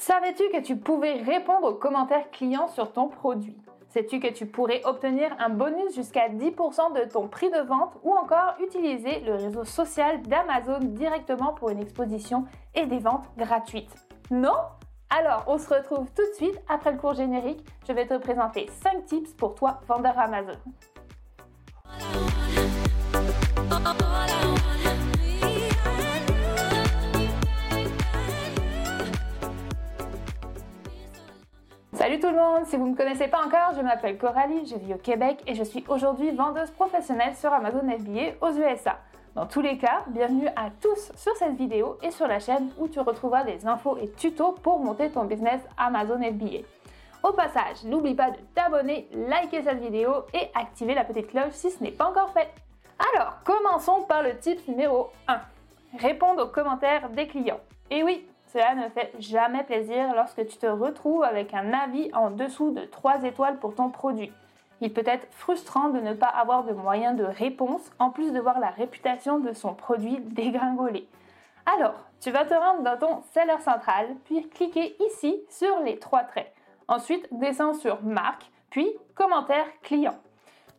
Savais-tu que tu pouvais répondre aux commentaires clients sur ton produit? Sais-tu que tu pourrais obtenir un bonus jusqu'à 10% de ton prix de vente ou encore utiliser le réseau social d'Amazon directement pour une exposition et des ventes gratuites? Non? Alors, on se retrouve tout de suite après le cours générique. Je vais te présenter 5 tips pour toi, vendeur Amazon. Tout le monde, si vous ne me connaissez pas encore, je m'appelle Coralie, je vis au Québec et je suis aujourd'hui vendeuse professionnelle sur Amazon FBA aux USA. Dans tous les cas, bienvenue à tous sur cette vidéo et sur la chaîne où tu retrouveras des infos et tutos pour monter ton business Amazon FBA. Au passage, n'oublie pas de t'abonner, liker cette vidéo et activer la petite cloche si ce n'est pas encore fait. Alors, commençons par le tip numéro 1. Répondre aux commentaires des clients. Et oui, cela ne fait jamais plaisir lorsque tu te retrouves avec un avis en dessous de 3 étoiles pour ton produit. Il peut être frustrant de ne pas avoir de moyens de réponse en plus de voir la réputation de son produit dégringoler. Alors, tu vas te rendre dans ton seller central, puis cliquer ici sur les trois traits. Ensuite, descends sur marque, puis commentaire client.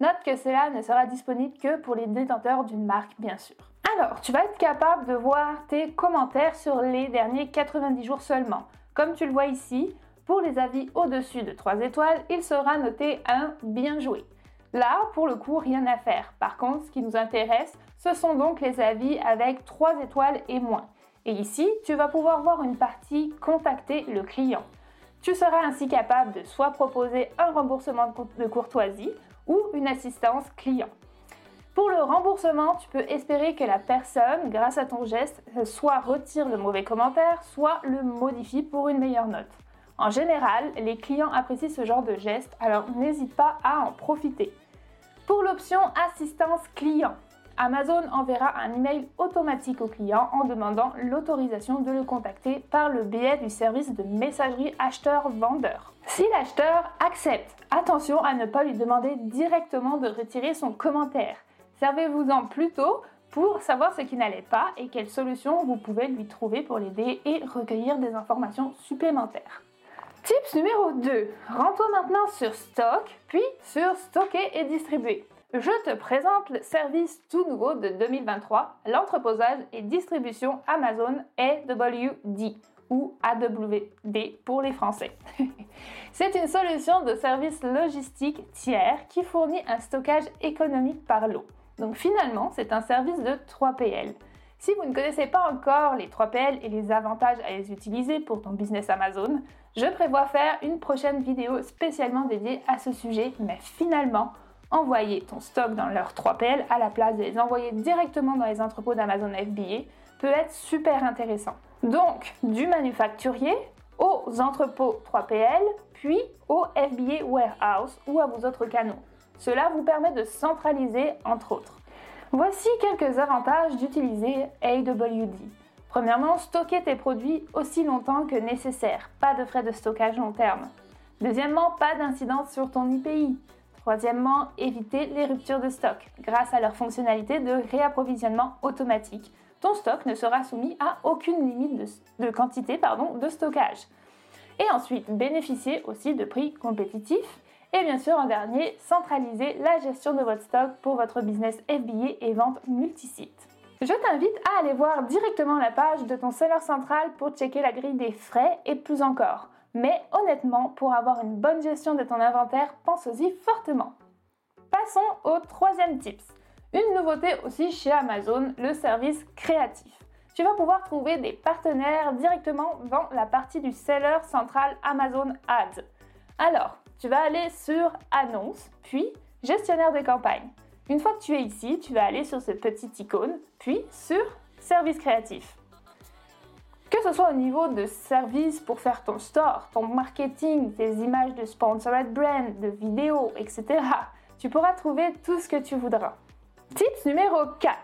Note que cela ne sera disponible que pour les détenteurs d'une marque, bien sûr. Alors, tu vas être capable de voir tes commentaires sur les derniers 90 jours seulement. Comme tu le vois ici, pour les avis au-dessus de 3 étoiles, il sera noté un bien joué. Là, pour le coup, rien à faire. Par contre, ce qui nous intéresse, ce sont donc les avis avec 3 étoiles et moins. Et ici, tu vas pouvoir voir une partie Contacter le client. Tu seras ainsi capable de soit proposer un remboursement de courtoisie ou une assistance client. Pour le remboursement, tu peux espérer que la personne, grâce à ton geste, soit retire le mauvais commentaire, soit le modifie pour une meilleure note. En général, les clients apprécient ce genre de geste, alors n'hésite pas à en profiter. Pour l'option assistance client, Amazon enverra un email automatique au client en demandant l'autorisation de le contacter par le biais du service de messagerie acheteur-vendeur. Si l'acheteur accepte, attention à ne pas lui demander directement de retirer son commentaire. Servez-vous-en plutôt pour savoir ce qui n'allait pas et quelles solutions vous pouvez lui trouver pour l'aider et recueillir des informations supplémentaires. Tips numéro 2. Rends-toi maintenant sur Stock, puis sur Stocker et distribuer. Je te présente le service tout nouveau de 2023, l'entreposage et distribution Amazon AWD ou AWD pour les Français. C'est une solution de service logistique tiers qui fournit un stockage économique par lot. Donc finalement, c'est un service de 3PL. Si vous ne connaissez pas encore les 3PL et les avantages à les utiliser pour ton business Amazon, je prévois faire une prochaine vidéo spécialement dédiée à ce sujet, mais finalement, envoyer ton stock dans leur 3PL à la place de les envoyer directement dans les entrepôts d'Amazon FBA peut être super intéressant. Donc, du manufacturier aux entrepôts 3PL, puis au FBA Warehouse ou à vos autres canaux. Cela vous permet de centraliser entre autres. Voici quelques avantages d'utiliser AWD. Premièrement, stocker tes produits aussi longtemps que nécessaire, pas de frais de stockage long terme. Deuxièmement, pas d'incidence sur ton IPI. Troisièmement, éviter les ruptures de stock. Grâce à leur fonctionnalité de réapprovisionnement automatique, ton stock ne sera soumis à aucune limite de, quantité pardon, de stockage. Et ensuite, bénéficier aussi de prix compétitifs et bien sûr, en dernier, centraliser la gestion de votre stock pour votre business FBA et vente multisite. Je t'invite à aller voir directement la page de ton seller central pour checker la grille des frais et plus encore. Mais honnêtement, pour avoir une bonne gestion de ton inventaire, pense-y fortement. Passons au troisième tips. Une nouveauté aussi chez Amazon, le service créatif. Tu vas pouvoir trouver des partenaires directement dans la partie du seller central Amazon Ads. Alors, tu vas aller sur Annonce, puis Gestionnaire de campagne. Une fois que tu es ici, tu vas aller sur ce petit icône, puis sur Service créatif. Que ce soit au niveau de services pour faire ton store, ton marketing, tes images de sponsored brand, de vidéos, etc., tu pourras trouver tout ce que tu voudras. Tips numéro 4.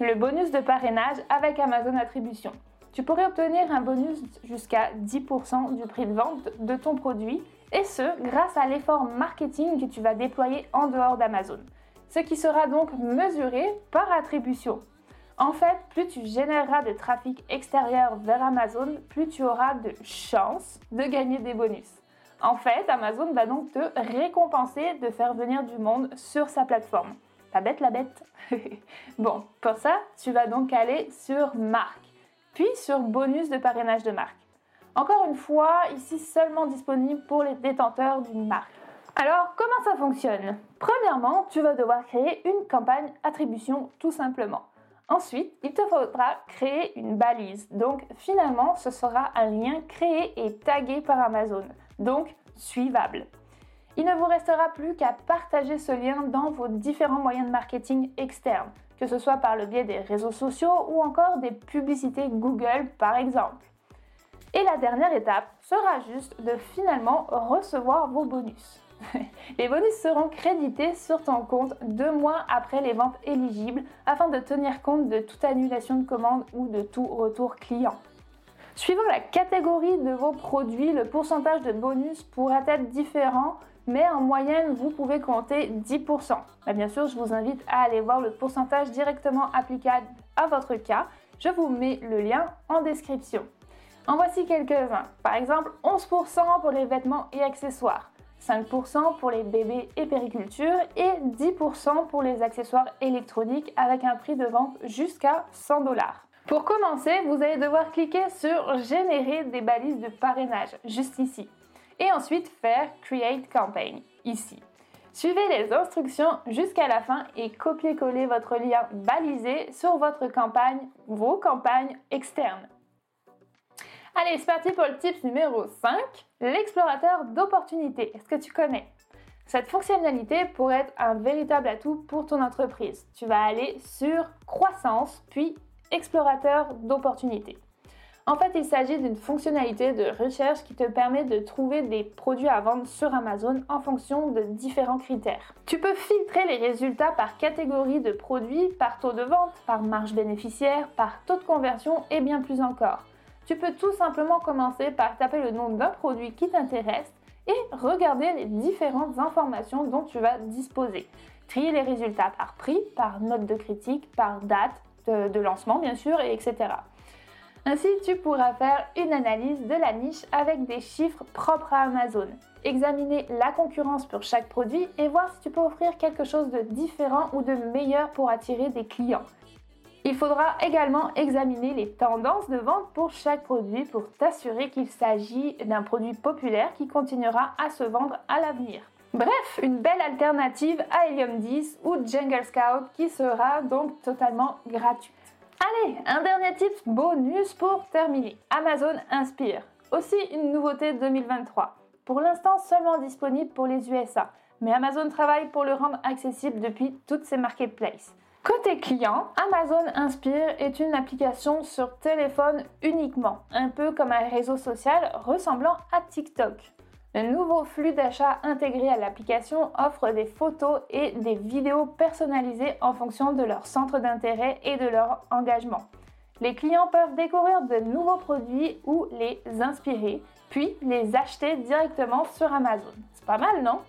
Le bonus de parrainage avec Amazon Attribution. Tu pourrais obtenir un bonus jusqu'à 10% du prix de vente de ton produit et ce, grâce à l'effort marketing que tu vas déployer en dehors d'Amazon, ce qui sera donc mesuré par attribution. En fait, plus tu généreras de trafic extérieur vers Amazon, plus tu auras de chances de gagner des bonus. En fait, Amazon va donc te récompenser de faire venir du monde sur sa plateforme. Pas bête la bête Bon, pour ça, tu vas donc aller sur marque, puis sur bonus de parrainage de marque. Encore une fois, ici seulement disponible pour les détenteurs d'une marque. Alors, comment ça fonctionne? Premièrement, tu vas devoir créer une campagne attribution tout simplement. Ensuite, il te faudra créer une balise. Donc finalement, ce sera un lien créé et tagué par Amazon. Donc suivable. Il ne vous restera plus qu'à partager ce lien dans vos différents moyens de marketing externes, que ce soit par le biais des réseaux sociaux ou encore des publicités Google par exemple. Et la dernière étape sera juste de finalement recevoir vos bonus. les bonus seront crédités sur ton compte deux mois après les ventes éligibles afin de tenir compte de toute annulation de commande ou de tout retour client. Suivant la catégorie de vos produits, le pourcentage de bonus pourrait être différent, mais en moyenne, vous pouvez compter 10%. bien sûr, je vous invite à aller voir le pourcentage directement applicable à votre cas. Je vous mets le lien en description. En voici quelques-uns. Par exemple, 11% pour les vêtements et accessoires. 5% pour les bébés et périculture et 10% pour les accessoires électroniques avec un prix de vente jusqu'à 100 dollars. Pour commencer, vous allez devoir cliquer sur Générer des balises de parrainage, juste ici. Et ensuite faire Create Campaign, ici. Suivez les instructions jusqu'à la fin et copiez-coller votre lien balisé sur votre campagne, vos campagnes externes. Allez, c'est parti pour le tips numéro 5, l'explorateur d'opportunités. Est-ce que tu connais? Cette fonctionnalité pourrait être un véritable atout pour ton entreprise. Tu vas aller sur croissance, puis explorateur d'opportunités. En fait, il s'agit d'une fonctionnalité de recherche qui te permet de trouver des produits à vendre sur Amazon en fonction de différents critères. Tu peux filtrer les résultats par catégorie de produits, par taux de vente, par marge bénéficiaire, par taux de conversion et bien plus encore. Tu peux tout simplement commencer par taper le nom d'un produit qui t'intéresse et regarder les différentes informations dont tu vas disposer. Trier les résultats par prix, par note de critique, par date de, lancement bien sûr, et etc. Ainsi, tu pourras faire une analyse de la niche avec des chiffres propres à Amazon. Examiner la concurrence pour chaque produit et voir si tu peux offrir quelque chose de différent ou de meilleur pour attirer des clients. Il faudra également examiner les tendances de vente pour chaque produit pour t'assurer qu'il s'agit d'un produit populaire qui continuera à se vendre à l'avenir. Bref, une belle alternative à Helium 10 ou Jungle Scout qui sera donc totalement gratuite. Allez, un dernier tip bonus pour terminer. Amazon Inspire. Aussi une nouveauté 2023. Pour l'instant seulement disponible pour les USA, mais Amazon travaille pour le rendre accessible depuis toutes ses marketplaces. Côté client, Amazon Inspire est une application sur téléphone uniquement, un peu comme un réseau social ressemblant à TikTok. Le nouveau flux d'achat intégré à l'application offre des photos et des vidéos personnalisées en fonction de leur centre d'intérêt et de leur engagement. Les clients peuvent découvrir de nouveaux produits ou les inspirer, puis les acheter directement sur Amazon. C'est pas mal, non?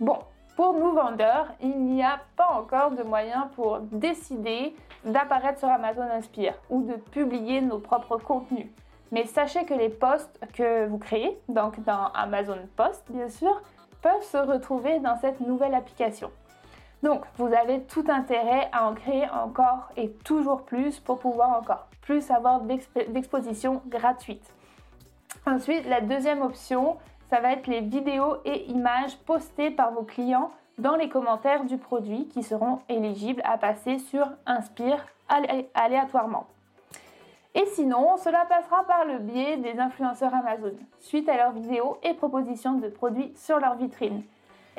Bon, pour nous vendeurs, il n'y a pas encore de moyen pour décider d'apparaître sur Amazon Inspire ou de publier nos propres contenus. Mais sachez que les posts que vous créez, donc dans Amazon Post bien sûr, peuvent se retrouver dans cette nouvelle application. Donc vous avez tout intérêt à en créer encore et toujours plus pour pouvoir encore plus avoir d'exposition gratuite. Ensuite, la deuxième option, ça va être les vidéos et images postées par vos clients dans les commentaires du produit qui seront éligibles à passer sur Inspire aléatoirement. Et sinon, cela passera par le biais des influenceurs Amazon, suite à leurs vidéos et propositions de produits sur leur vitrine.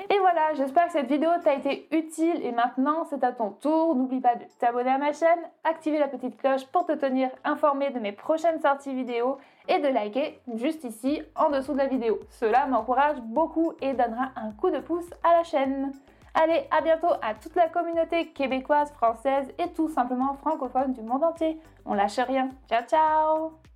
Et voilà, j'espère que cette vidéo t'a été utile et maintenant c'est à ton tour. N'oublie pas de t'abonner à ma chaîne, activer la petite cloche pour te tenir informé de mes prochaines sorties vidéo et de liker juste ici en dessous de la vidéo. Cela m'encourage beaucoup et donnera un coup de pouce à la chaîne. Allez, à bientôt à toute la communauté québécoise, française et tout simplement francophone du monde entier. On lâche rien. Ciao ciao